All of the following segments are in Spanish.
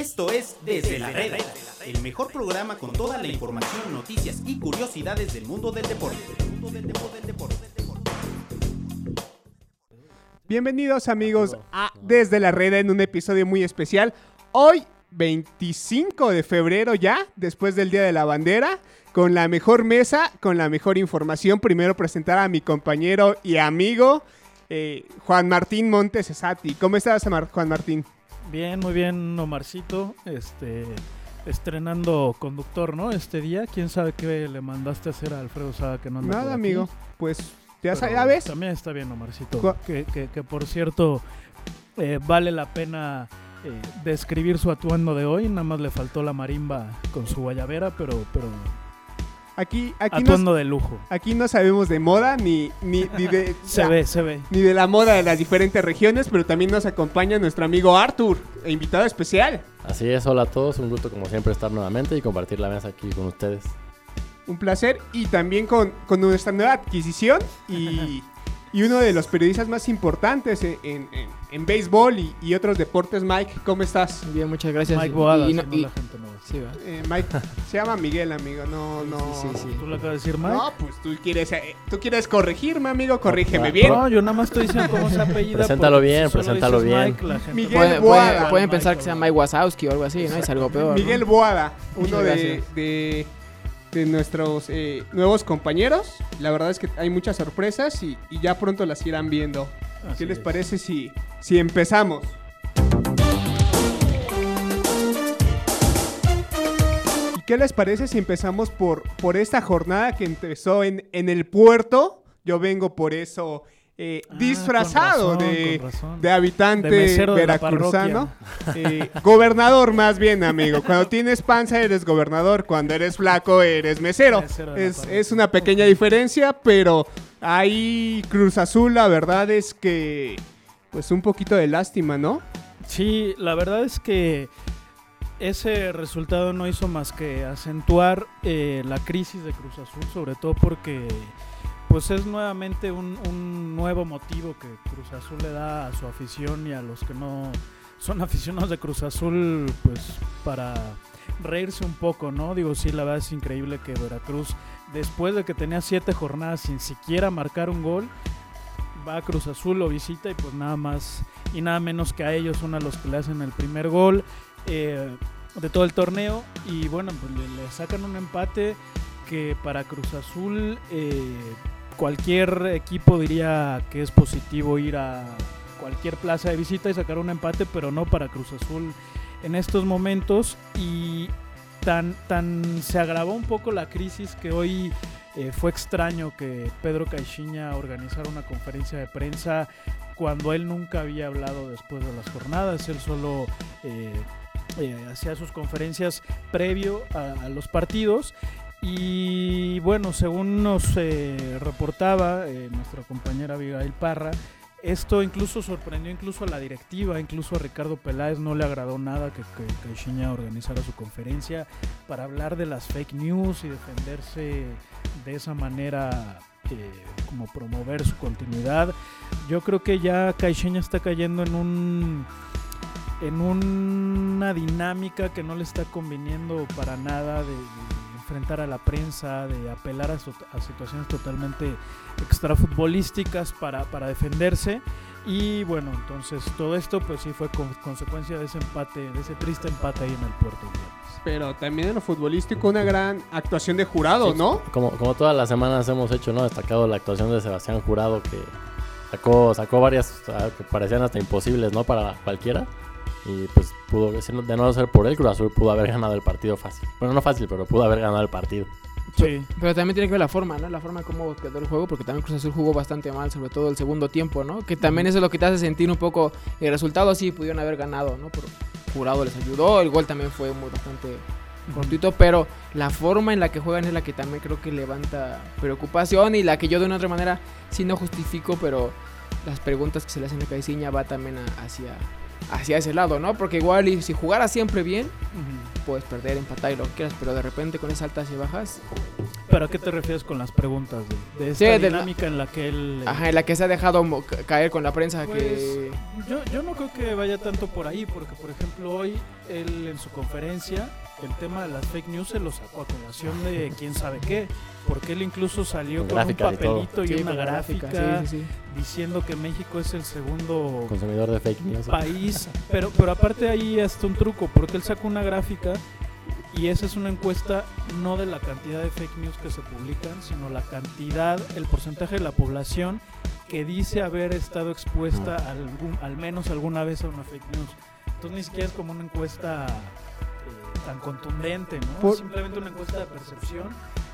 Esto es Desde la Reda, el mejor programa con toda la información, noticias y curiosidades del mundo del deporte. Bienvenidos amigos a Desde la Reda en un episodio muy especial. Hoy, 25 de febrero ya, después del Día de la Bandera, con la mejor mesa, con la mejor información. Primero presentar a mi compañero y amigo eh, Juan Martín Montes Esati. ¿Cómo estás, Juan Martín? Bien, muy bien, Omarcito. Este, estrenando conductor, ¿no? Este día. ¿Quién sabe qué le mandaste a hacer a Alfredo Saga que no anda Nada, por aquí? amigo. Pues, ya, sabes, ya ves. También está bien, Omarcito. Que, que- que, por cierto, eh, vale la pena eh, describir su atuendo de hoy. Nada más le faltó la marimba con su guayabera, pero, pero Aquí, aquí, no, atuendo de lujo. aquí no sabemos de moda ni, ni, ni de... Se ve, se ve. ni de la moda de las diferentes regiones, pero también nos acompaña nuestro amigo Arthur, e invitado especial. Así es, hola a todos, un gusto como siempre estar nuevamente y compartir la mesa aquí con ustedes. Un placer. Y también con, con nuestra nueva adquisición y, y uno de los periodistas más importantes en, en- en- en béisbol y, y otros deportes. Mike, ¿cómo estás? Bien, muchas gracias. Mike Boada, Y- y no- si no y- la gente no sí. Eh, Mike, se llama Miguel, amigo. No, no. Sí, sí, sí. ¿Tú le acabas de decir, Mike? No, pues tú quieres, eh, tú quieres corregirme, amigo. Corrígeme bien. No, yo nada más estoy diciendo cómo se apellida. Preséntalo bien, si preséntalo bien. Mike, la gente Miguel Boada. pueden- pueden pensar que sea Mike Wazowski o algo así, ¿no? Es algo peor. ¿no? Miguel Boada, uno de, de nuestros eh, nuevos compañeros. La verdad es que hay muchas sorpresas y, y ya pronto las irán viendo. Así ¿Qué les es. parece si, si empezamos? ¿Y qué les parece si empezamos por, por esta jornada que empezó en, en el puerto? Yo vengo por eso eh, Ah, disfrazado razón, de, habitante De veracruzano. Eh, gobernador más bien, amigo. Cuando tienes panza eres gobernador, cuando eres flaco eres mesero. Es, es una pequeña diferencia, pero ahí Cruz Azul la verdad es que pues un poquito de lástima, ¿no? Sí, la verdad es que ese resultado no hizo más que acentuar eh, la crisis de Cruz Azul, sobre todo porque pues es nuevamente un, un nuevo motivo que Cruz Azul le da a su afición y a los que no son aficionados de Cruz Azul, pues para reírse un poco, ¿no? Digo, sí, la verdad es increíble que Veracruz, después de que tenía siete jornadas sin siquiera marcar un gol, va a Cruz Azul, lo visita y pues nada más y nada menos que a ellos son a los que le hacen el primer gol eh, de todo el torneo y bueno, pues le, le sacan un empate que para Cruz Azul eh, cualquier equipo diría que es positivo ir a cualquier plaza de visita y sacar un empate, pero no para Cruz Azul en estos momentos. Y tan, tan se agravó un poco la crisis que hoy eh, fue extraño que Pedro Caixinha organizara una conferencia de prensa cuando él nunca había hablado después de las jornadas, él solo eh, eh, hacía sus conferencias previo a, a los partidos y bueno, según nos eh, reportaba eh, nuestra compañera Abigail Parra, esto incluso sorprendió incluso a la directiva, incluso a Ricardo Peláez no le agradó nada que, que Caixinha organizara su conferencia para hablar de las fake news y defenderse de esa manera eh, como promover su continuidad. Yo creo que ya Caixinha está cayendo en un en una dinámica que no le está conviniendo para nada de enfrentar a la prensa, de apelar a, su- a situaciones totalmente extrafutbolísticas para, para defenderse. Y bueno, entonces todo esto pues sí fue con- consecuencia de ese empate, de ese triste empate ahí en el puerto. Pero también en lo futbolístico una gran actuación de jurado, Sí, ¿no? Como, como todas las semanas hemos hecho, ¿no? Destacado la actuación de Sebastián Jurado que sacó, sacó varias que parecían hasta imposibles, ¿no? Para cualquiera. Y pues pudo, de no ser por él, Cruz Azul pudo haber ganado el partido fácil. Bueno, no fácil, pero pudo haber ganado el partido. Sí, Pero también tiene que ver la forma, ¿no? La forma cómo quedó el juego, porque también Cruz Azul jugó bastante mal, sobre todo el segundo tiempo, ¿no? Que también eso es lo que te hace sentir un poco el resultado, sí, pudieron haber ganado, ¿no? Por jurado les ayudó, el gol también fue muy bastante cortito, pero la forma en la que juegan es la que también creo que levanta preocupación y la que yo de una otra manera sí no justifico, pero las preguntas que se le hacen a Caiciña va también a- hacia, hacia ese lado, ¿no? Porque igual y si jugara siempre bien, puedes perder, empatar y lo que quieras, pero de repente con esas altas y bajas ¿Pero a qué te refieres con las preguntas? De, de esta Sí, de la- dinámica en la que él... eh, Ajá, en la que se ha dejado caer con la prensa que... Pues, yo, yo no creo que vaya tanto por ahí, porque por ejemplo hoy él en su conferencia el tema de las fake news se lo sacó a colación de quién sabe qué, porque él incluso salió Con con un papelito y, Sí, una gráfica Sí, sí, sí. diciendo que México es el segundo Consumidor de fake news. país, pero, pero aparte ahí hasta un truco, porque él sacó una gráfica y esa es una encuesta no de la cantidad de fake news que se publican, sino la cantidad, el porcentaje de la población que dice haber estado expuesta algún, al menos alguna vez a una fake news. Entonces ni siquiera es como una encuesta tan contundente, ¿no? Por- simplemente una encuesta de percepción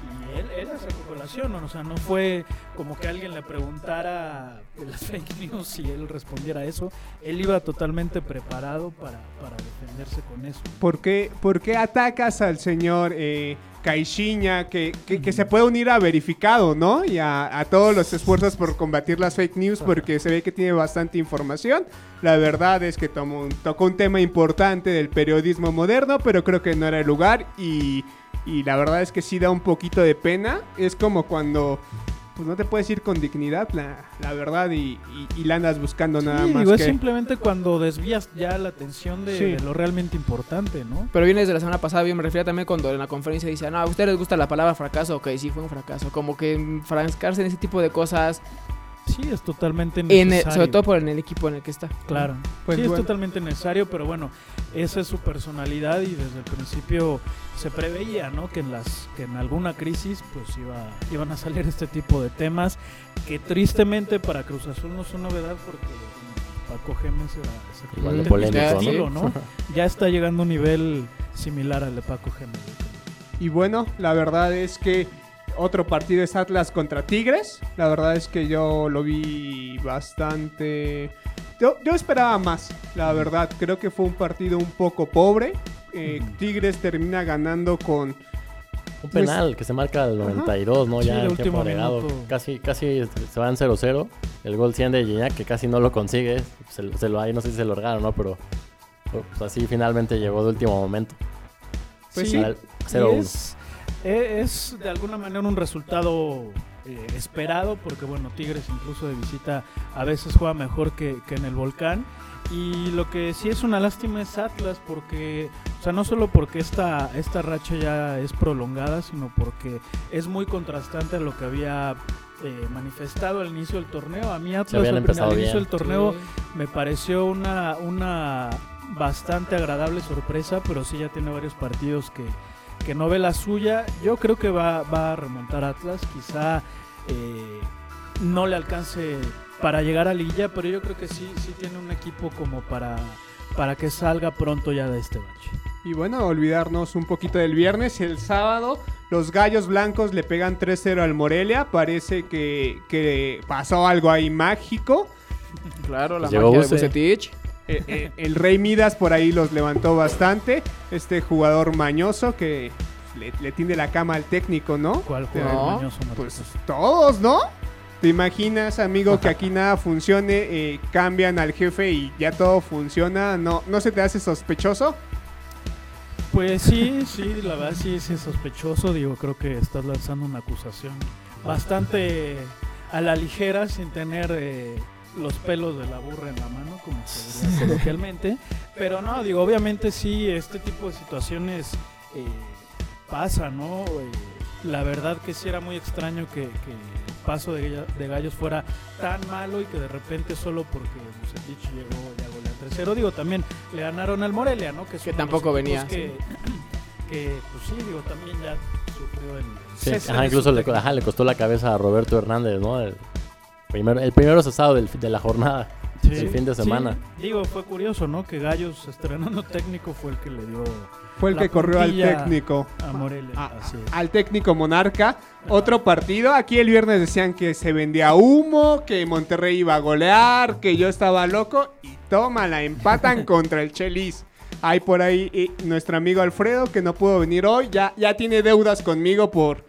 y él, él hace colación, ¿no? o sea, no fue como que alguien le preguntara de las fake news y él respondiera eso. Él iba totalmente preparado para, para defenderse con eso. ¿Por qué, por qué atacas al señor eh, Caixinha, que, que- que se puede unir a verificado, ¿no? Y a, a todos los esfuerzos por combatir las fake news, porque se ve que tiene bastante información. La verdad es que tomó un- tocó un tema importante del periodismo moderno, pero creo que no era el lugar. Y, y la verdad es que sí da un poquito de pena. Es como cuando pues no te puedes ir con dignidad, la, la verdad, y, y- y la andas buscando nada Sí, más digo, es que... simplemente cuando desvías ya la atención de, Sí. de lo realmente importante, ¿no? Pero viene desde la semana pasada, yo me refería también cuando en la conferencia dice, no, a ustedes les gusta la palabra fracaso, ok, sí fue un fracaso. Como que mm, frascarse en ese tipo de cosas, Sí, es totalmente en el- necesario. sobre todo por en el equipo en el que está. Claro. Pues sí, bueno. es totalmente necesario, pero bueno, esa es su personalidad y desde el principio se preveía, ¿no? Que en las que en alguna crisis pues iba iban a salir este tipo de temas que tristemente para Cruz Azul no son novedad porque Paco Gémez se, se Igual de polémico, ¿no? estilo, ¿no? Ya está llegando a un nivel similar al de Paco creo. Y bueno, la verdad es que otro partido es Atlas contra Tigres. La verdad es que yo lo vi bastante... Yo, yo esperaba más, la verdad. Creo que fue un partido un poco pobre. Eh. Tigres termina ganando con... Un penal que se marca al 92, ¿no? Sí, Ya en tiempo último agregado. Casi, casi se van 0-0. El gol 100 de Gignac, que casi no lo consigue. Se, se lo hay, no sé si se lo regaron, ¿no? Pero pues, así finalmente llegó de último momento. Pues sí. Al Y 0-1. Es, e- es de alguna manera un resultado eh, esperado, porque bueno, Tigres incluso de visita a veces juega mejor que, que en el volcán. Y lo que sí es una lástima es Atlas, porque, o sea, no solo porque esta, esta racha ya es prolongada, sino porque es muy contrastante a lo que había eh, manifestado al inicio del torneo. A mí Atlas al, al inicio bien. del torneo me pareció una, una bastante agradable sorpresa, pero sí ya tiene varios partidos que, que no ve la suya. Yo creo que va, va a remontar Atlas, quizá eh, no le alcance para llegar a Lilla, pero yo creo que sí, sí tiene un equipo como para, para que salga pronto ya de este bache. Y bueno, olvidarnos un poquito del viernes. El sábado, los Gallos Blancos le pegan 3-0 al Morelia. Parece que, que pasó algo ahí mágico. Claro, la Pues llegó magia de. Bucetich. Eh, eh, el Rey Midas por ahí los levantó bastante. Este jugador mañoso que le, le tiende la cama al técnico, ¿no? ¿Cuál jugador No, mañoso, Mateo? Pues todos, ¿no? ¿Te imaginas, amigo, que aquí nada funcione? eh, cambian al jefe y ya todo funciona. ¿No, ¿No se te hace sospechoso? Pues sí, sí, la verdad sí, sí es sospechoso. Digo, creo que estás lanzando una acusación bastante a la ligera, sin tener los pelos de la burra en la mano, como se diría coloquialmente. Pero no, digo, obviamente sí, este tipo de situaciones eh, pasa, ¿no? Eh, la verdad que sí era muy extraño que, que el paso de, Gallos fuera tan malo y que de repente solo porque Bucetich llegó ya golean 3-0. Digo, también le ganaron al Morelia, ¿no? es Que los tampoco venía, Que, que, pues sí, digo, también ya sufrió el Sí, ajá, incluso le, ajá, le costó la cabeza a Roberto Hernández, ¿no? El primero, el primero cesado del, de la jornada. Sí, el fin de sí, semana. digo, fue curioso, ¿no? Que Gallos estrenando técnico fue el que le dio Fue el La que corrió al técnico. a Morelia. Ah, así es. Al técnico Monarca. Otro partido. Aquí el viernes decían que se vendía humo, que Monterrey iba a golear, que yo estaba loco. Y tómala, empatan contra el Chelis. Hay por ahí nuestro amigo Alfredo que no pudo venir hoy. Ya, ya tiene deudas conmigo por,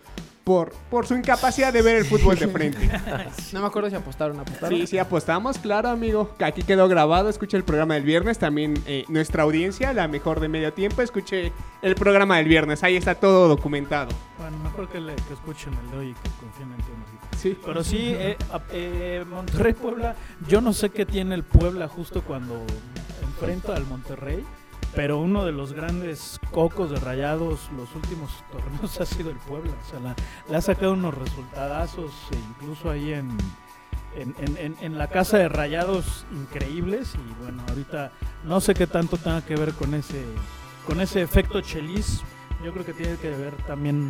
por, por su incapacidad de ver el fútbol de frente. No me acuerdo si apostaron, apostaron. Sí, sí, apostamos, claro, amigo. Que Aquí quedó grabado, escuché el programa del viernes. También eh, nuestra audiencia, la mejor de medio tiempo, escuché el programa del viernes. Ahí está todo documentado. Bueno, mejor que, le, que escuchen el de hoy y que confíen en ti. Enrique. Sí. Pero sí, eh, eh, Monterrey Puebla, yo no sé qué tiene el Puebla justo cuando enfrenta al Monterrey, pero uno de los grandes cocos de rayados los últimos torneos ha sido el Puebla. O sea, le ha sacado unos resultadazos, e incluso ahí en, en, en- en- la casa de rayados increíbles. Y bueno, ahorita no sé qué tanto tenga que ver con ese, con ese efecto chelis. Yo creo que tiene que ver también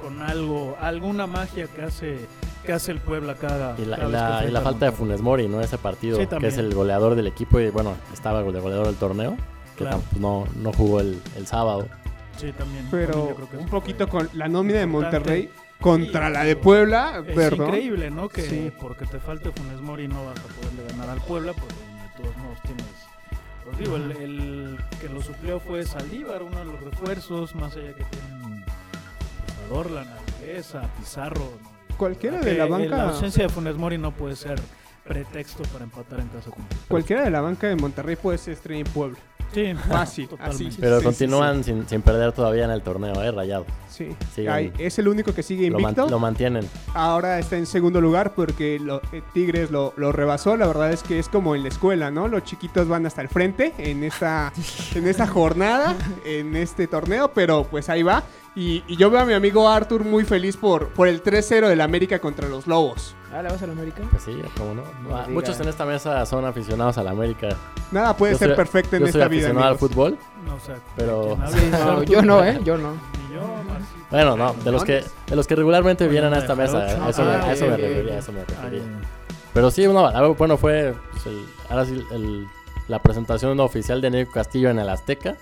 con algo, alguna magia que hace, que hace el Puebla cada, Y la, cada y vez que la, y falta de. Funes Mori, ¿no? Ese partido, Sí, que es el goleador del equipo y bueno, estaba el goleador del torneo, Claro. pues, no, no jugó el, el sábado. Sí, también. también Pero yo creo que un poquito fue- con la nómina de. Monterrey contra Sí, la de Puebla, Es perdón. increíble, ¿no? Que Sí. porque te falte Funes Mori no vas a poderle ganar al Puebla, pues de todos modos tienes... Pues digo, el, el que lo suplió fue Saldívar, uno de los refuerzos, más allá que tienen pues, a Dorlan, a Valdés, a Pizarro. ¿no? Cualquiera Que de la La banca, ausencia de Funes Mori no puede ser pretexto para empatar en casa cualquiera de la banca de Monterrey puede ser estrella en Puebla. Sí, Fácil, así. Pero Sí, sí, continúan Sin, sin perder todavía en el torneo, ¿eh? Rayado. Sí. Siguen- Ay, es el único que sigue Lo, man- invicto. lo mantienen. Ahora está en segundo lugar porque lo- eh, Tigres lo, lo rebasó. La verdad es que es como en la escuela, ¿no? Los chiquitos van hasta el frente en esta, en esta jornada, en este torneo, pero pues ahí va. Y, y yo veo a mi amigo Arthur muy feliz por, por el 3-0 del América contra los Lobos. Ah, ¿le vas a la América? Pues sí, cómo no. No Ah, muchos en esta mesa son aficionados al América. Nada puede Yo ser soy- perfecto en Yo soy esta vida. aficionado al fútbol. No, o sea, Pero- no, yo no, ¿eh? Yo no. Ni yo. Bueno, no, de los que, de los que regularmente Bueno, vienen a esta mesa. Eso, Ah, eso me ok, refería, eso me refería. Pero sí, no, bueno fue pues, el- ahora sí, el- la presentación oficial de Nico Castillo en el Azteca.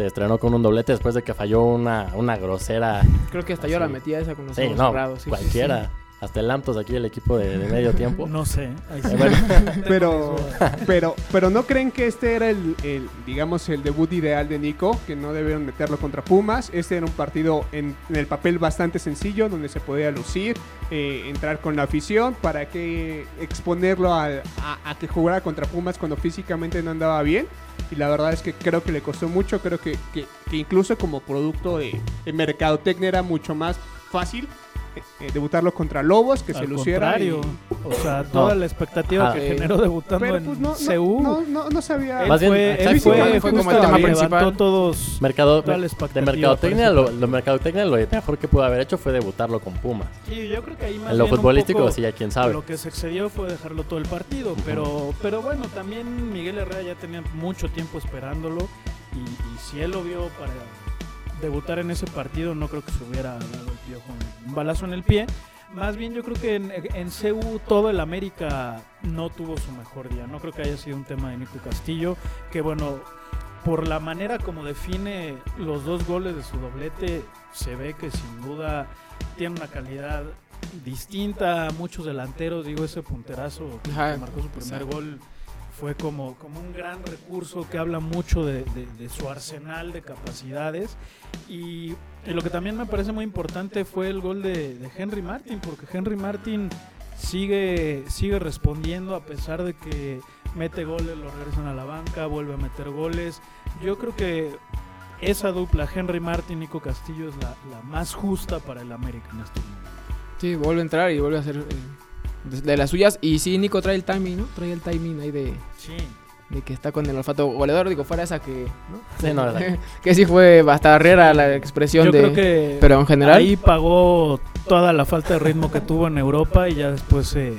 Se estrenó con un doblete después de que falló una, una grosera. Creo que hasta yo Sí. la metía esa con los Sí, ojos no, cerrados. sí, cualquiera. Hasta el Lamptos aquí, el equipo de, de medio tiempo. No sé. ahí sí. Eh, bueno, Pero, pero, pero no creen que este era el, el, digamos, el debut ideal de Nico, que no debieron meterlo contra Pumas. Este era un partido en, en el papel bastante sencillo, donde se podía lucir, eh, entrar con la afición, para que exponerlo a, a que jugara contra Pumas cuando físicamente no andaba bien. Y la verdad es que creo que le costó mucho, creo que, que- que incluso como producto de, de mercadotecnia era mucho más fácil eh, debutarlo contra Lobos, que se Al luciera. y- contrario, o sea, toda la expectativa Ah. que generó debutando pero en pues no, CU. no, no, no, no sabía. Él Más bien, fue, él fue, Fue como justo el tema principal. todos mercado, toda la de mercadotecnia, lo, lo mercadotecnia lo mejor que pudo haber hecho fue debutarlo con Pumas. Sí, yo creo que ahí más En lo bien futbolístico, sí, ya quién sabe. Lo que se excedió fue dejarlo todo el partido, pero, pero bueno, también Miguel Herrera ya tenía mucho tiempo esperándolo y, y si él lo vio para debutar en ese partido, no creo que se hubiera dado piojo un balazo en el pie. Más bien yo creo que en, en CU todo el América no tuvo su mejor día. No creo que haya sido un tema de Nico Castillo, que bueno, por la manera como define los dos goles de su doblete, se ve que sin duda tiene una calidad distinta a muchos delanteros. Digo, ese punterazo que marcó su primer gol fue como, como un gran recurso que habla mucho de, su arsenal de capacidades. Y, lo que también me parece muy importante fue el gol de, Henry Martin, porque Henry Martin sigue, sigue respondiendo a pesar de que mete goles, lo regresan a la banca, vuelve a meter goles. Yo creo que esa dupla, Henry Martin, Nico Castillo, es la, más justa para el América en estos momentos. Sí, vuelve a entrar y vuelve a hacer eh, de, de las suyas. Y sí, Nico trae el timing, ¿no? Trae el timing ahí de, Sí. de que está con el olfato goleador. Digo, fuera esa que. ¿no? Sí, no, la- que sí fue bastarrera la expresión Yo de. creo que pero en general. ahí pagó toda la falta de ritmo que tuvo en Europa y ya después se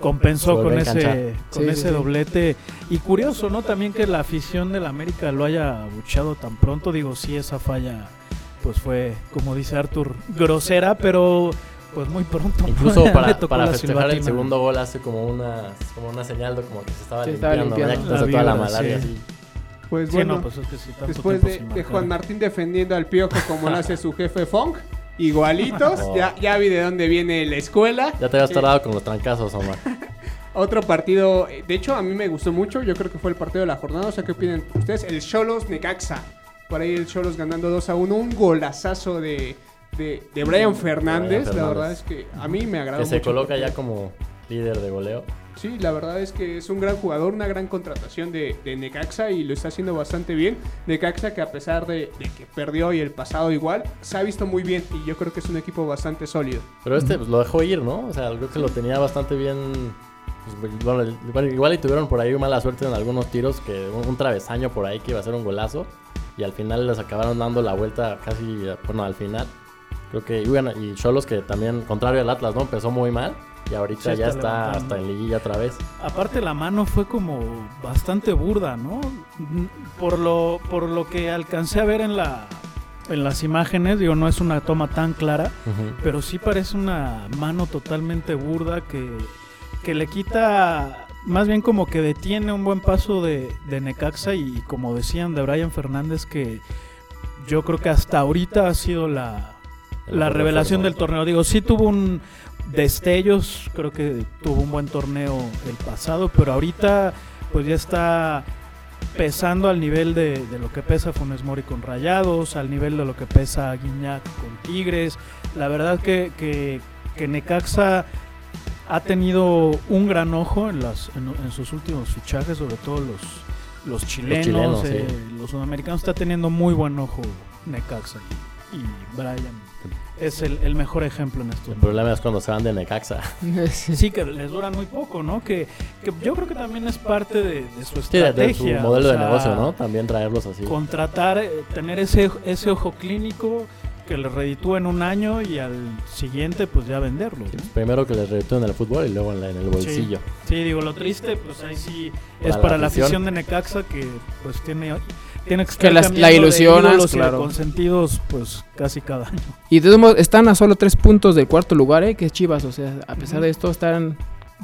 compensó Se con ese con Sí, ese sí. doblete y curioso no también que la afición del América lo haya abucheado tan pronto digo sí esa falla pues fue como dice Arthur grosera pero pues muy pronto Incluso para, para festejar el segundo gol hace como una, como una señal de como que se estaba Sí, estaba limpiando, limpiando. toda la malaria. sí. Pues Sí, bueno, no, pues es que sí, tanto después de. Juan Martín defendiendo al piojo como lo hace su jefe Funk, igualitos, Oh. ya, ya vi de dónde viene la escuela. Ya te habías Eh, tardado con los trancazos, Omar. Otro partido, de hecho a mí me gustó mucho, yo creo que fue el partido de la jornada, o sea, ¿qué opinan ustedes? El Cholos Necaxa, por ahí el Cholos ganando 2 a 1, un golazazo de, de, de Brian Fernández. Brian La verdad es que a mí me agrada Que se mucho coloca porque- ya como líder de goleo. Sí, la verdad es que es un gran jugador, una gran contratación de, de Necaxa y lo está haciendo bastante bien. Necaxa que a pesar de, de que perdió y el pasado igual, se ha visto muy bien y yo creo que es un equipo bastante sólido. Pero este pues, lo dejó ir, ¿no? O sea, creo que lo tenía bastante bien. pues, bueno, bueno, igual y tuvieron por ahí mala suerte en algunos tiros, que un, un travesaño por ahí que iba a ser un golazo. Y al final les acabaron dando la vuelta casi, bueno, al final. Creo que, y bueno, y Cholos que también, contrario al Atlas, ¿no? Empezó muy mal. Y ahorita Sí, ya está levantando. hasta en liguilla otra vez. Aparte la mano fue como bastante burda, ¿no? Por lo, por lo que alcancé a ver en la en las imágenes, digo, no es una toma tan clara, pero sí parece una mano totalmente burda que, que le quita, más bien como que detiene un buen paso de, de Necaxa y como decían de Brian Fernández que yo creo que hasta ahorita ha sido la, la revelación del torneo. Digo, sí tuvo un destellos, creo que tuvo un buen torneo el pasado, pero ahorita pues ya está pesando al nivel de, de lo que pesa Funes Mori con Rayados, al nivel de lo que pesa Guiñac con Tigres. La verdad que, que, que Necaxa ha tenido un gran ojo en, las, en, en sus últimos fichajes, sobre todo los, los chilenos, chilenos, sí. eh, los sudamericanos. Está teniendo muy buen ojo Necaxa y, Brian es el, el mejor ejemplo en esto. El problema es cuando se van de Necaxa. Sí, que les duran muy poco, ¿no? Que, que yo creo que también es parte de, de su Sí, de, de estrategia. su modelo o de negocio, ¿no? También traerlos así. Contratar, eh, tener ese, ese ojo clínico que les reditúa en un año y al siguiente pues ya venderlo. ¿no? Primero que les reditúen en el fútbol y luego en, la- en el bolsillo. Sí, digo, lo triste, pues ahí sí Para es la para la afición. afición de Necaxa que pues tiene, tiene que, Que estar las- la ilusionas, claro. consentidos pues casi cada año. Y de todos modos, están a solo tres puntos del cuarto lugar, ¿eh? Que es Chivas. O sea, a pesar de esto, están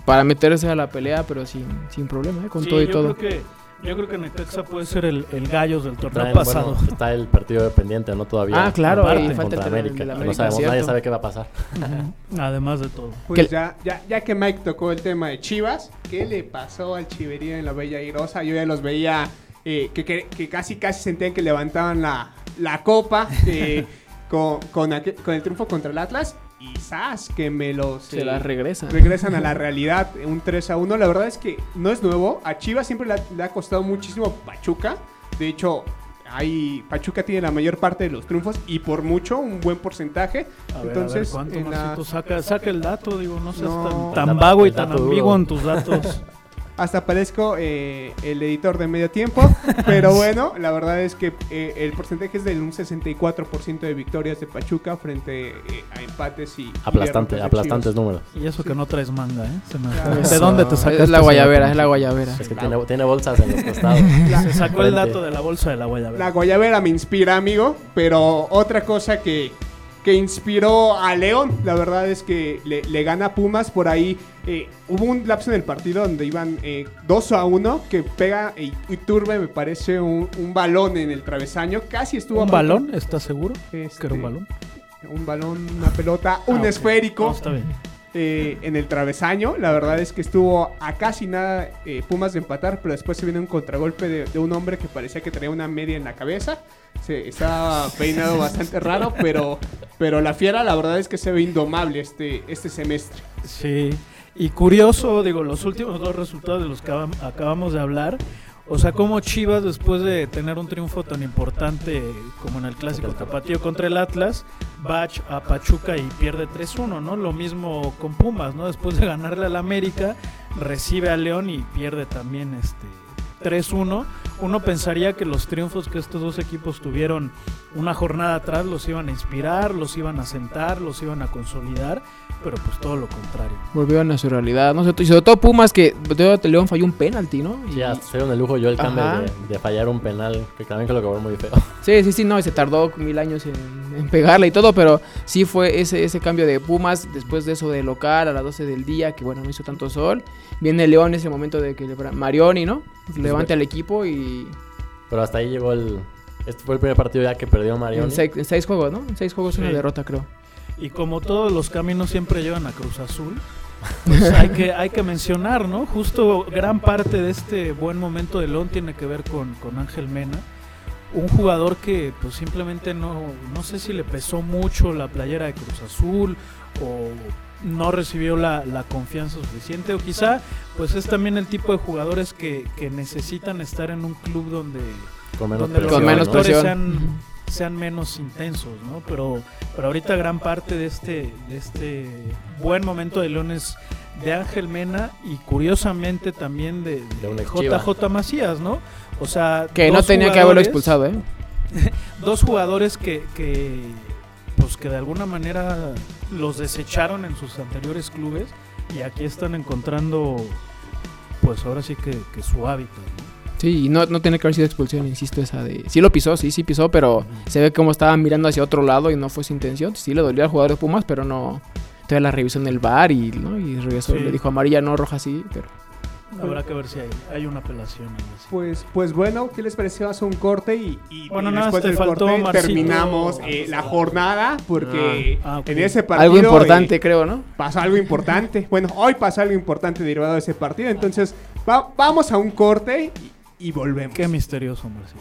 para meterse a la pelea, pero sin, sin problema, ¿eh? Con Sí, todo y yo todo. Creo que, yo creo que Necaxa puede ser el, el gallos del torneo Traen- pasado. bueno, está el partido pendiente, ¿no? Todavía. Ah, claro, y falta contra el América. que no América, sabemos, nadie sabe qué va a pasar. Además de todo. Pues ¿Qué- ya, ya, ya que Mike tocó el tema de Chivas, ¿qué le pasó al Chivería en la Bella Irosa? Yo ya los veía eh, que, que- que casi casi sentían que levantaban la, la copa eh, con, con, aquel- con el triunfo contra el Atlas y ¡zas! que me los... Se eh, las regresa. regresan a la realidad, un 3 a 1. La verdad es que no es nuevo. A Chivas siempre le ha, le ha costado muchísimo Pachuca. De hecho, hay, Pachuca tiene la mayor parte de los triunfos y por mucho, un buen porcentaje. A ver, Entonces, a ver, ¿cuánto, en la- saca, saca el dato, digo, no seas No. tan, vago y tan ambiguo en tus datos. hasta parezco eh, el editor de medio tiempo. pero bueno, la verdad es que eh, el porcentaje es del un 64% de victorias de Pachuca frente eh, a empates y. Aplastante, aplastantes números. y eso que no traes manga, ¿eh? Se me Claro. ¿De dónde te sacaste Es la guayabera, es la guayabera. Es que tiene, tiene bolsas en los costados. Se sacó el dato de la bolsa de la guayabera. La Guayabera me inspira, amigo. Pero otra cosa que, que inspiró a León, la verdad es que le, le gana Pumas. Por ahí eh, hubo un lapso en el partido donde iban eh, 2 a 1, que pega y, turbe, me parece, un, un balón en el travesaño. Casi estuvo ¿Un balón? ¿Estás seguro? Este, ¿Que era un balón? Un balón, una pelota, un Ah, ok. esférico. No, está bien. Eh, en el travesaño. La verdad es que estuvo a casi nada eh, Pumas de empatar, pero después se viene un contragolpe de, de un hombre que parecía que traía una media en la cabeza. Se estaba peinado bastante raro, pero, pero la fiera la verdad es que se ve indomable este, este semestre. Sí. Y curioso, digo, los últimos dos resultados de los que acabam- acabamos de hablar. O sea, como Chivas, después de tener un triunfo tan importante como en el clásico tapatío contra el Atlas, va a Ch- a Pachuca y pierde 3-1, ¿no? Lo mismo con Pumas, ¿no? Después de ganarle al América, recibe a León y pierde también este 3-1. Uno pensaría que los triunfos que estos dos equipos tuvieron una jornada atrás los iban a inspirar, los iban a sentar, los iban a consolidar, pero pues todo lo contrario. Volvieron a su realidad. No sé, y sobre todo Pumas, que de León falló un penalti, ¿no? Y- Ya se el lujo yo el cambio de, de fallar un penal, que también que lo cobró muy feo. Sí, sí, sí, no, y se tardó mil años en, en pegarle y todo, pero sí fue ese, ese cambio de Pumas, después de eso de local a las 12 del día, que bueno, no hizo tanto sol. Viene León, es el momento de que le- Marioni, ¿no? Levante al equipo y Pero hasta ahí llegó el... Este fue el primer partido ya que perdió Marioni. en seis, en seis juegos, ¿no? En seis juegos una derrota, creo. Y como todos los caminos siempre llevan a Cruz Azul, pues hay que, hay que mencionar, ¿no? Justo gran parte de este buen momento de León tiene que ver con, con Ángel Mena, un jugador que pues simplemente no, no sé si le pesó mucho la playera de Cruz Azul o no recibió la, la confianza suficiente o quizá pues es también el tipo de jugadores que, que necesitan estar en un club donde, Con menos donde los presión, Con menos ¿no? jugadores presión. sean, sean menos intensos, ¿no? Pero, pero ahorita gran parte de este, de este buen momento de Leones de Ángel Mena y curiosamente también de, De de. JJ Macías, ¿no? O sea, Que no tenía que haberlo expulsado, ¿eh? Dos jugadores que, que, pues que de alguna manera los desecharon en sus anteriores clubes y aquí están encontrando, pues ahora sí que, que su hábitat. ¿no? Sí, y no, no tiene que haber sido expulsión, insisto, esa de... Sí lo pisó, sí, sí pisó, pero se ve como estaba mirando hacia otro lado y no fue su intención. Sí le dolió al jugador de Pumas, pero no... Todavía la revisó en el bar y, ¿no? y regresó y le dijo amarilla, no roja, sí, pero... Habrá que ver si hay, hay una apelación. Pues, pues bueno, ¿qué les pareció? Hace un corte y, y- Bueno, después del faltó, corte Marcito. terminamos eh, la jornada porque Ah, ah, en ese partido Algo importante, eh, creo, ¿no? pasó algo importante. Bueno, hoy pasó algo importante derivado de ese partido. Entonces, va- vamos a un corte y, y volvemos. Qué misterioso, Marcito.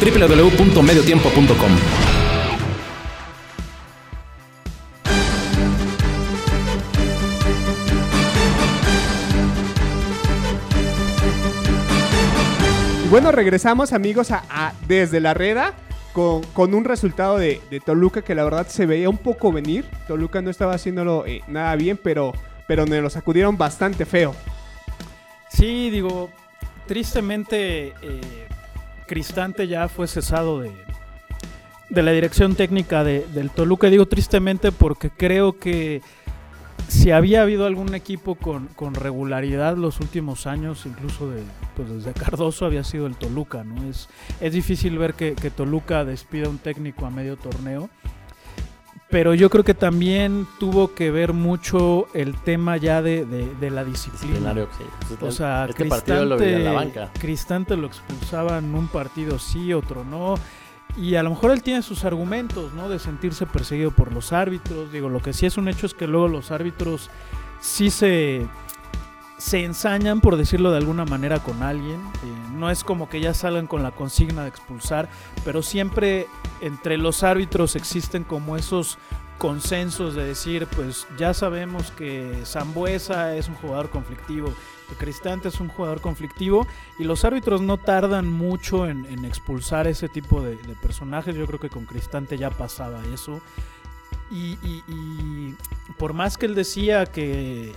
www.mediotiempo.com Y bueno, regresamos amigos a, a Desde la Reda con, con un resultado de, de Toluca que la verdad se veía un poco venir. Toluca no estaba haciéndolo eh, nada bien, pero, pero nos lo sacudieron bastante feo. Sí, digo, tristemente eh, Cristante ya fue cesado de, de la dirección técnica de- del Toluca. Digo tristemente porque creo que si había habido algún equipo con, con regularidad los últimos años, incluso de, pues desde Cardoso, había sido el Toluca. ¿no? Es, es difícil ver que, que Toluca despida un técnico a medio torneo. Pero yo creo que también tuvo que ver mucho el tema ya de, de- de la disciplina. Sí. O sea, este Cristante, partido lo vi en la banca. Cristante lo expulsaba en un partido sí, otro no. Y a lo mejor él tiene sus argumentos, ¿no? De sentirse perseguido por los árbitros. Digo, lo que sí es un hecho es que luego los árbitros sí se, se ensañan, por decirlo de alguna manera, con alguien. Eh, no es como que ya salgan con la consigna de expulsar, pero siempre entre los árbitros existen como esos consensos de decir, pues ya sabemos que Zambuesa es un jugador conflictivo, que Cristante es un jugador conflictivo, y los árbitros no tardan mucho en, expulsar ese tipo de, personajes. Yo creo que con Cristante ya pasaba eso. Y por más que él decía que,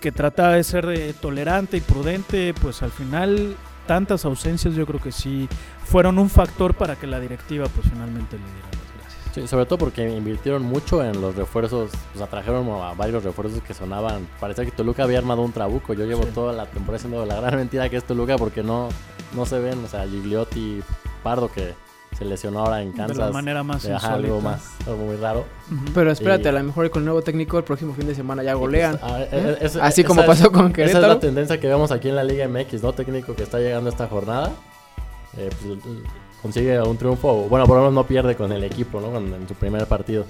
que trataba de ser eh, tolerante y prudente, pues al final tantas ausencias yo creo que sí fueron un factor para que la directiva pues finalmente le diera las gracias. Sí, sobre todo porque invirtieron mucho en los refuerzos, o sea, trajeron a varios refuerzos que sonaban. Parecía que Toluca había armado un trabuco. Yo llevo Sí. toda la temporada diciendo la gran mentira que es Toluca porque no, no se ven, o sea, Gigliotti, Pardo que se lesionó ahora en Kansas. de la manera más de, ajá, algo más, algo muy raro. Pero espérate, Y- a lo mejor con el nuevo técnico el próximo fin de semana ya golean. Ah, eh, esa- Así como es- pasó con Esa es Querétaro. la tendencia que vemos aquí en la Liga MX, ¿no? Técnico que está llegando a esta jornada. eh, pues, consigue un triunfo, o, bueno, por lo menos no pierde con el equipo, ¿no? Con- en su primer partido.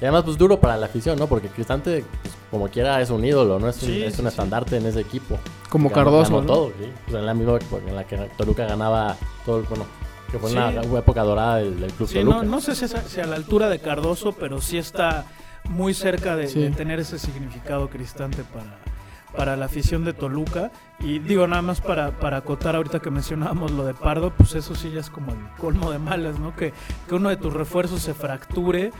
Y además, pues duro para la afición, ¿no? Porque Cristante, pues, como quiera, es un ídolo, ¿no? Es un, Sí, es sí, un sí. estandarte en ese equipo. Como Ganó- Cardoso, ganó ¿no? todo, sí. Pues, en la misma época en la que Toluca ganaba todo, el- bueno, que fue Sí. una época dorada del, del Club Sí, no, no sé si, es a, si a la altura de Cardoso, pero sí está muy cerca de, Sí. de tener ese significado cristante para, para la afición de Toluca. Y digo, nada más para, para acotar ahorita que mencionábamos lo de Pardo, pues eso sí ya es como el colmo de males, ¿no? Que, que uno de tus refuerzos se fracture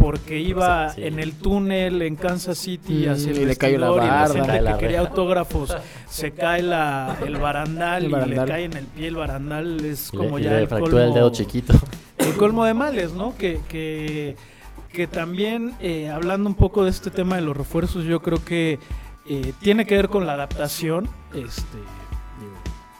porque iba Sí. en el túnel en Kansas City Mm, hacia el y le cayó la y barda. la que quería autógrafos se cae la, el barandal El y le cae en el pie el barandal es Y como le, y ya le el fractura el colmo- dedo chiquito. el colmo de males, ¿no? Que, que que también, eh, hablando un poco de este tema de los refuerzos, yo creo que eh, tiene que ver con la adaptación. Este,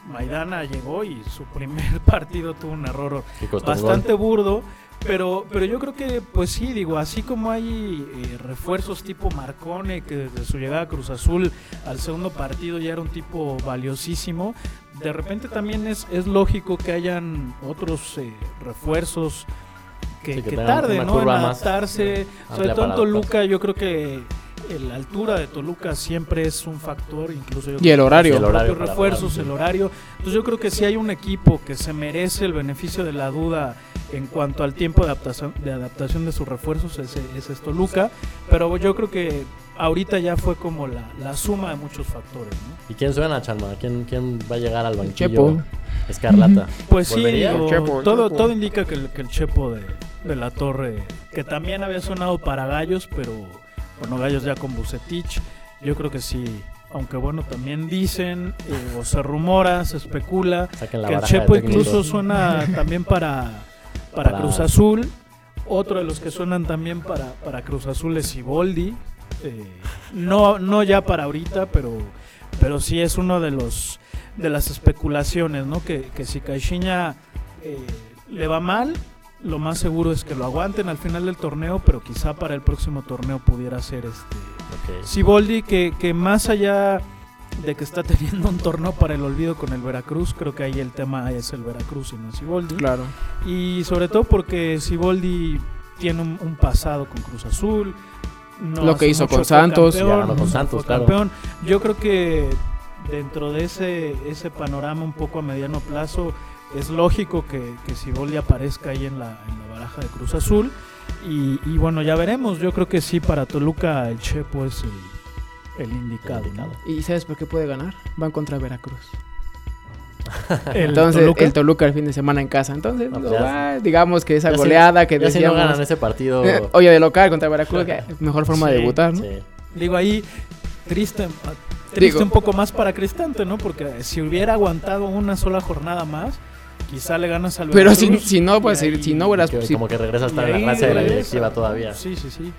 Maidana llegó y su primer partido tuvo un error bastante burdo. Pero, pero yo creo que, pues sí, digo, así como hay eh, refuerzos tipo Marcone, que desde su llegada a Cruz Azul al segundo partido ya era un tipo valiosísimo, de repente también es, es lógico que hayan otros eh, refuerzos que, Sí, que que tengan tarden ¿no? en adaptarse. eh, Sobre todo en Toluca, yo creo que la altura de Toluca siempre es un factor, incluso yo Y creo el que horario. Y el los horario para refuerzos, el horario. Entonces yo creo que si hay un equipo que se merece el beneficio de la duda en cuanto al tiempo de adaptación de, adaptación de sus refuerzos, ese, ese es Toluca. Pero yo creo que ahorita ya fue como la, la suma de muchos factores. ¿no? ¿Y quién suena, Chalma? ¿Quién, quién va a llegar al banquillo? Chepo. Escarlata. Pues sí, todo, Chepo. todo indica que el, que el Chepo de, de la Torre, que también había sonado para Gallos, pero bueno, Gallos ya con Bucetich, yo creo que sí. Aunque bueno, también dicen, eh, o se rumora, se especula, que el Chepo incluso suena también para, para, Para- Cruz Azul. Otro de los que suenan también para, para Cruz Azul es Siboldi. Eh, no, no ya para ahorita, pero, pero sí es uno de los de las especulaciones, ¿no? Que, que si Caixinha eh, le va mal, lo más seguro es que lo aguanten al final del torneo, pero quizá para el próximo torneo pudiera ser este Ok. Siboldi, que, que más allá de que está teniendo un torneo para el olvido con el Veracruz, creo que ahí el tema es el Veracruz y no Siboldi. Claro. Y sobre todo porque Siboldi tiene un, un pasado con Cruz Azul. no Lo que hizo con Santos. campeón, Ya ganó con Santos, claro. campeón. Yo creo que dentro de ese, ese panorama un poco a mediano plazo es lógico que, que Siboldi aparezca ahí en la, en la baraja de Cruz Azul. Y, y bueno, ya veremos. Yo creo que sí, para Toluca el Chepo es el, el indicado. ¿no? ¿Y sabes por qué puede ganar? Van contra Veracruz. El Entonces, Toluca. el Toluca el fin de semana en casa. Entonces, No, digo, pues ya- ah, digamos que esa Ya si- goleada que Ya si no decíamos. ganan ese partido. eh, oye, de local contra Veracruz, que mejor forma de debutar, ¿no? sí. Digo ahí, triste, triste Digo- un poco más para Cristante, ¿no? Porque si hubiera aguantado una sola jornada más, quizá le ganas al Pero si, si no, pues si, ahí- si no hubieras. Que si- como que regresa hasta la clase de la directiva todavía. Sí, sí, sí.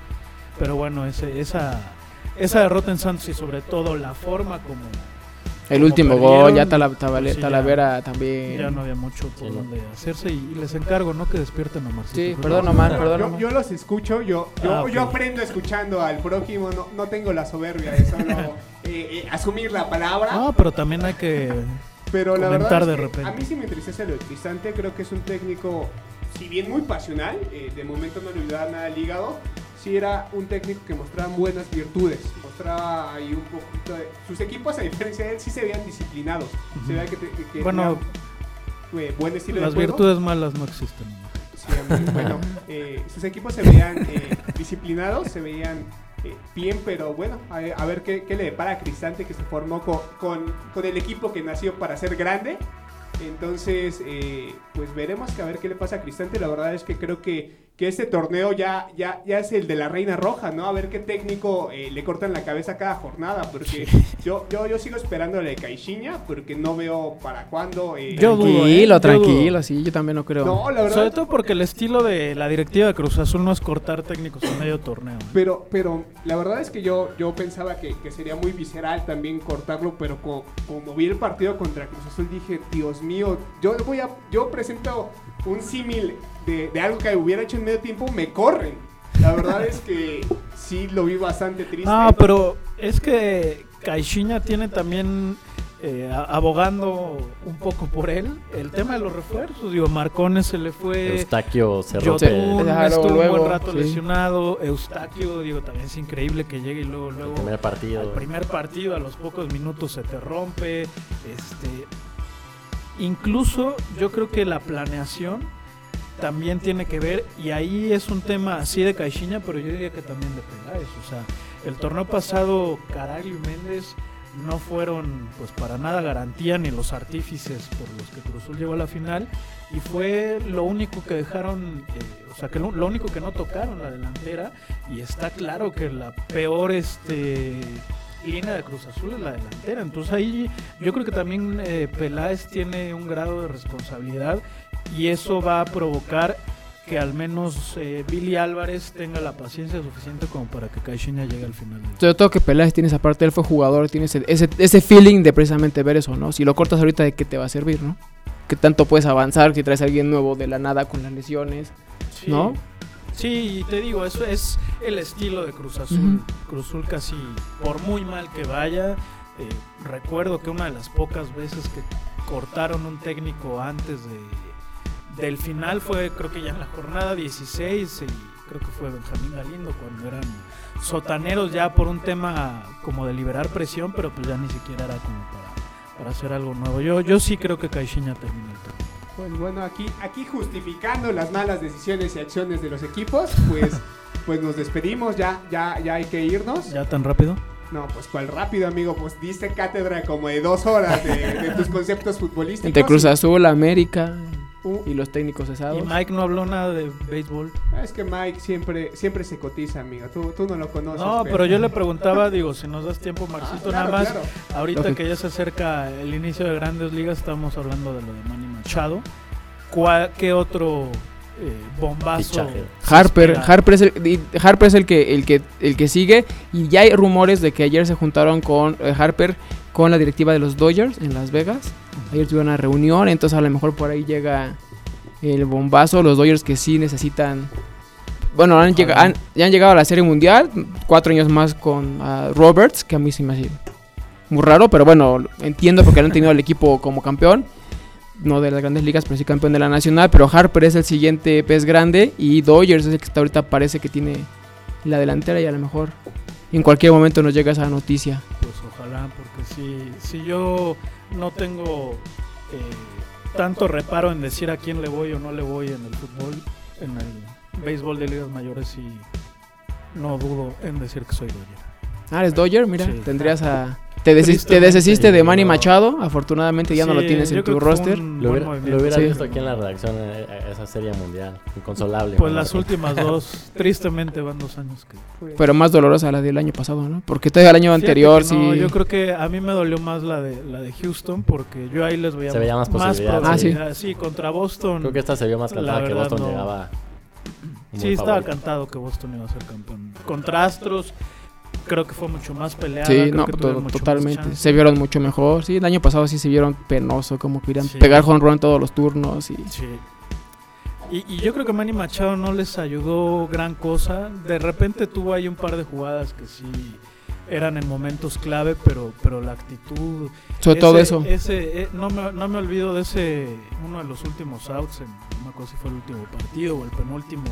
Pero bueno, ese, esa, esa derrota en Santos y sobre todo la forma como el como último perdieron, gol, ya Tala- Tabale- pues sí, ya- Talavera también. ya no había mucho por Sí, donde hacerse y, y les encargo, ¿no? Que despierten a Marcito. Sí, perdón. Omar, perdón, Yo, los escucho, yo, yo, Ah, yo aprendo escuchando al prójimo, no, no tengo la soberbia de solo eh, eh, asumir la palabra, No, pero también hay que... pero la comentar verdad es que repente. a mí sí me entristece lo de Cristante, creo que es un técnico, si bien muy pasional, eh, de momento no le ayudaba nada al hígado, sí era un técnico que mostraba buenas virtudes, mostraba ahí un poquito de... Sus equipos, a diferencia de él, sí se veían disciplinados, se veía que, te- que- que Bueno, tenían, eh, buen estilo Las de virtudes malas no existen. Sí, bueno, eh, sus equipos se veían eh, disciplinados, se veían eh, bien, pero bueno, a, ver qué, le depara a Cristante que se formó co- con, con el equipo que nació para ser grande. Entonces, eh, pues veremos que a ver qué le pasa a Cristante. La verdad es que creo que, que este torneo ya, ya, ya es el de la Reina Roja, ¿no? A ver qué técnico eh, le cortan la cabeza cada jornada, porque yo, yo, yo sigo esperando la de Caixinha, porque no veo para cuándo. eh, Yo dudo, Tranquilo, ¿eh? Yo tranquilo, dudo. sí, yo también no creo. no, la verdad. Sobre todo porque el estilo de la directiva de Cruz Azul no es cortar técnicos en medio torneo. ¿eh? Pero, pero la verdad es que yo, yo pensaba que, que sería muy visceral también cortarlo, pero co- como vi el partido contra Cruz Azul dije, Dios mío, yo voy a, yo presento un símil de, de algo que hubiera hecho en medio tiempo, me corren. La verdad es que sí lo vi bastante triste. No, pero es que Caixinha tiene también eh, a- abogando un poco por él el tema de los refuerzos. Digo, Marcones se le fue. Eustaquio se rompe estuvo un luego, buen rato sí. lesionado. Eustaquio, digo, también es increíble que llegue y luego, el primer al partido. primer partido, a los pocos minutos se te rompe. Este, incluso yo creo que la planeación también tiene que ver, y ahí es un tema así de Caixinha, pero yo diría que también de Peláez. O sea, el torneo pasado, Caraglio y Méndez no fueron pues para nada garantía ni los artífices por los que Cruzul llegó a la final y fue lo único que dejaron eh, o sea que lo, lo único que no tocaron la delantera y está claro que la peor este línea de Cruz Azul es la delantera entonces ahí yo creo que también eh, Peláez tiene un grado de responsabilidad y eso va a provocar que al menos eh, Billy Álvarez tenga la paciencia suficiente como para que Caixinha llegue al final. Sobre todo que Peláez tiene esa parte, él fue jugador, tiene ese, ese, ese feeling de precisamente ver eso, ¿no? Si lo cortas ahorita, ¿de qué te va a servir, no? ¿Qué tanto puedes avanzar si traes a alguien nuevo de la nada con las lesiones? Sí. ¿No? Sí, te digo, eso es el estilo de Cruz Azul. Cruz Azul casi, por muy mal que vaya, eh, recuerdo que una de las pocas veces que cortaron un técnico antes de, del final fue creo que ya en la jornada 16 y creo que fue Benjamín Galindo cuando eran sotaneros ya por un tema como de liberar presión, pero pues ya ni siquiera era como para, para hacer algo nuevo. Yo, yo sí creo que Caixinha terminó el torneo. Pues bueno, aquí, aquí justificando las malas decisiones y acciones de los equipos, pues, pues nos despedimos, ya, ya, ya hay que irnos. ¿Ya tan rápido? No, pues cuál rápido, amigo, pues diste cátedra como de dos horas de, de tus conceptos futbolísticos. Entre Cruz Azul, América Uh, y los técnicos Y cesados. Mike no habló nada de béisbol. es que Mike siempre, siempre se cotiza, amigo. Tú, tú no lo conoces. No, pero yo le preguntaba, digo, si nos das tiempo, Ah, Marcito, claro, nada más. claro. Ahorita que ya se acerca el inicio de grandes ligas, estamos hablando de lo de ¿Cuál, ¿Qué otro eh, bombazo? Harper? Harper es, el, Harper es el que, el que el que sigue y ya hay rumores de que ayer se juntaron con eh, Harper con la directiva de los Dodgers en Las Vegas. Ayer tuvieron una reunión, entonces a lo mejor por ahí llega el bombazo. Los Dodgers que sí necesitan. Bueno, han han- ya han llegado a la Serie Mundial, cuatro años más con ah, Roberts, que a mí sí me hace muy raro, pero bueno, entiendo porque no han tenido el equipo como campeón. No de las grandes ligas, pero sí campeón de la nacional. Pero Harper es el siguiente pez grande. Y Dodgers es el que hasta ahorita parece que tiene la delantera. Y a lo mejor en cualquier momento nos llega esa noticia. Pues ojalá, porque si, si yo no tengo eh, tanto reparo en decir a quién le voy o no le voy en el fútbol, en el béisbol de ligas mayores, sí no dudo en decir que soy Dodger. Ah, eres Dodger, mira, Sí. tendrías a. Te, desis- te deshiciste de Manny. Machado. Afortunadamente ya no lo tienes en tu roster. Lo hubiera, movimiento. lo hubiera Sí. visto aquí en la redacción eh, eh, esa serie mundial. Inconsolable. Pues las últimas dos, tristemente van dos años que... Pero más dolorosa la del año pasado, ¿no? Porque todavía el año Fíjate anterior sí. no, yo creo que a mí me dolió más la de la de Houston porque yo ahí les veía Se veía más posibilidades. Ah, sí. sí. contra Boston. Creo que esta se vio más cantada que Boston no. llegaba. Sí, estaba cantado que Boston iba a ser campeón. Contra Astros creo que fue mucho más peleada. Sí, creo no, que to- totalmente. Se vieron mucho mejor. Sí, el año pasado sí se vieron penoso, como que Sí. pegar home run todos los turnos. Y... Sí. Y, y yo creo que Manny Machado no les ayudó gran cosa. De repente tuvo ahí un par de jugadas que sí eran en momentos clave, pero, pero la actitud... Sobre todo eso. Ese, eh, no, me, no me olvido de ese, uno de los últimos outs, en, no me acuerdo si fue el último partido o el penúltimo,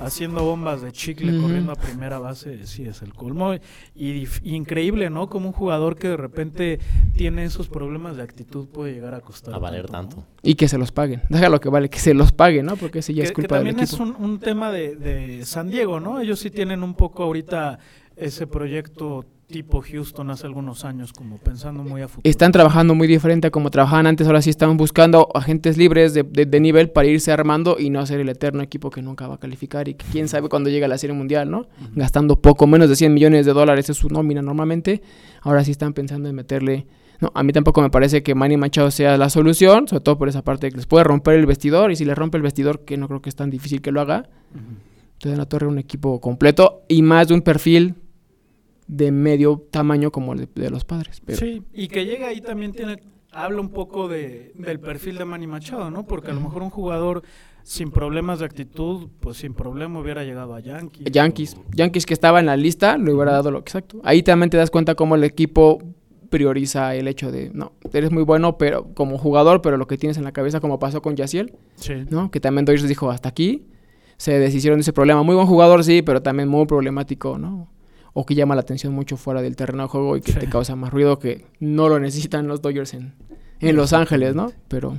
haciendo bombas de chicle, corriendo a primera base, sí es el colmo. Y, y increíble, ¿no? Como un jugador que de repente tiene esos problemas de actitud puede llegar a costar. A valer tanto. Y que se los paguen. Deja lo que vale, que se los paguen, ¿no? Porque ese ya es que, que culpa del también equipo. es un, un tema de, de San Diego, ¿no? Ellos sí tienen un poco ahorita ese proyecto tipo Houston hace algunos años, como pensando muy a futuro. Están trabajando muy diferente a como trabajaban antes. Ahora sí están buscando agentes libres de, de- de nivel para irse armando y no ser el eterno equipo que nunca va a calificar y que quién sabe cuándo llega a la Serie Mundial, ¿no? Gastando poco menos de 100 millones de dólares es su nómina normalmente. Ahora sí están pensando en meterle... No, a mí tampoco me parece que Manny Machado sea la solución, sobre todo por esa parte de que les puede romper el vestidor y si les rompe el vestidor, que no creo que es tan difícil que lo haga, entonces en la torre un equipo completo y más de un perfil de medio tamaño como el de, de los padres. Pero, Sí, y que llega ahí también tiene habla un poco de, del perfil de Manny Machado, ¿no? Porque a lo mejor un jugador sin problemas de actitud, pues sin problema hubiera llegado a Yankees. Yankees, o- Yankees que estaba en la lista, le hubiera dado lo exacto. Ahí también te das cuenta cómo el equipo prioriza el hecho de, no, eres muy bueno pero como jugador, pero lo que tienes en la cabeza como pasó con Yaciel, Sí. ¿no? Que también Dodgers dijo hasta aquí, se deshicieron de ese problema. Muy buen jugador, sí, pero también muy problemático, ¿no? O que llama la atención mucho fuera del terreno de juego y que Sí. te causa más ruido que no lo necesitan los Dodgers en, en Los Ángeles, ¿no? Pero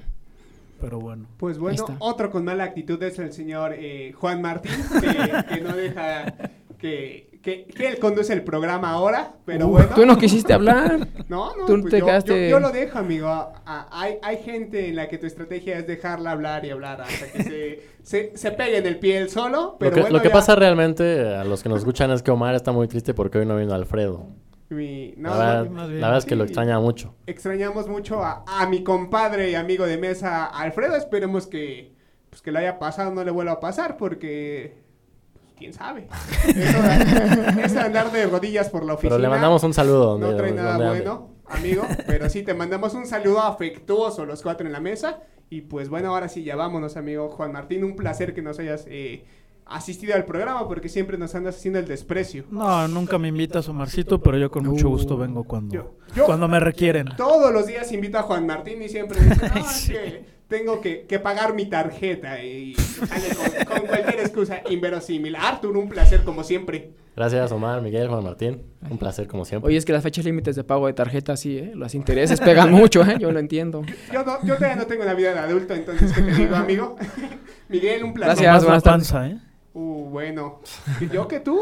Pero bueno. Pues bueno, otro con mala actitud es el señor eh, Juan Martín, que, que no deja que, que, que él conduce el programa ahora, pero Uf, bueno. tú no quisiste hablar. No, no, tú pues te yo, quedaste- yo- yo lo dejo, amigo. A- a- hay, hay gente en la que tu estrategia es dejarla hablar y hablar hasta que se, se, se pegue en el pie él solo. Pero lo que, bueno, lo que ya pasa realmente, a los que nos escuchan, es que Omar está muy triste porque hoy no vino Alfredo. mi- no, la, verdad, más bien. la verdad es que lo extraña mucho. extrañamos mucho a, a mi compadre y amigo de mesa Alfredo. Esperemos que, pues que lo haya pasado no le vuelva a pasar porque quién sabe. Eso de, eso de andar de rodillas por la oficina. Pero le mandamos un saludo. No trae nada bueno, amigo, pero sí te mandamos un saludo afectuoso los cuatro en la mesa y pues bueno, ahora sí ya vámonos, amigo Juan Martín, un placer que nos hayas eh, asistido al programa porque siempre nos andas haciendo el desprecio. No, nunca me invitas, Omarcito, pero yo con mucho gusto vengo cuando, Yo- yo- cuando me requieren. Todos los días invito a Juan Martín y siempre dice, no, es que tengo que, que pagar mi tarjeta y sale con, con cualquier excusa inverosímil. Artur, un placer como siempre. Gracias, Omar, Miguel, Juan Martín. Un placer, como siempre. Oye, es que las fechas límites de pago de tarjeta, sí, ¿eh? Los intereses pegan mucho, ¿eh? Yo lo entiendo. Yo, no- yo todavía no tengo una vida de adulto, entonces, ¿qué te digo, amigo? Miguel, un placer. Gracias, buenas tardes. panza, ¿eh? Uh, bueno. Yo que tú,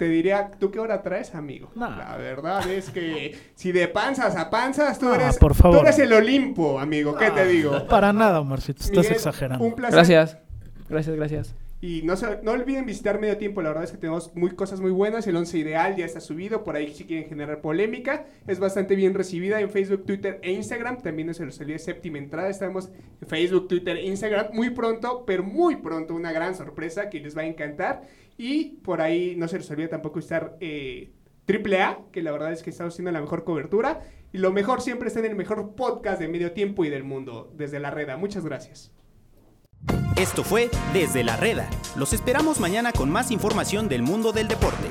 te diría, ¿tú qué hora traes, amigo? No. La verdad es que si de panzas a panzas, tú No, eres, por favor. tú eres el Olimpo, amigo. ¿Qué te digo? Para nada, Omarcito, estás Miguel, exagerando. Un placer. Gracias. Gracias, gracias. Y no, se- no olviden visitar Medio Tiempo, la verdad es que tenemos muy, cosas muy buenas. El 11 ideal ya está subido, por ahí si quieren generar polémica. Es bastante bien recibida en Facebook, Twitter e Instagram. También se los olvide séptima entrada. Estamos en Facebook, Twitter e Instagram. Muy pronto, pero muy pronto, una gran sorpresa que les va a encantar. Y por ahí no se les tampoco estar eh, Triple A, que la verdad es que estamos haciendo la mejor cobertura. Y lo mejor siempre está en el mejor podcast de Medio Tiempo y del mundo, desde la Reda. Muchas gracias. Esto fue Desde la Reda. Los esperamos mañana con más información del mundo del deporte.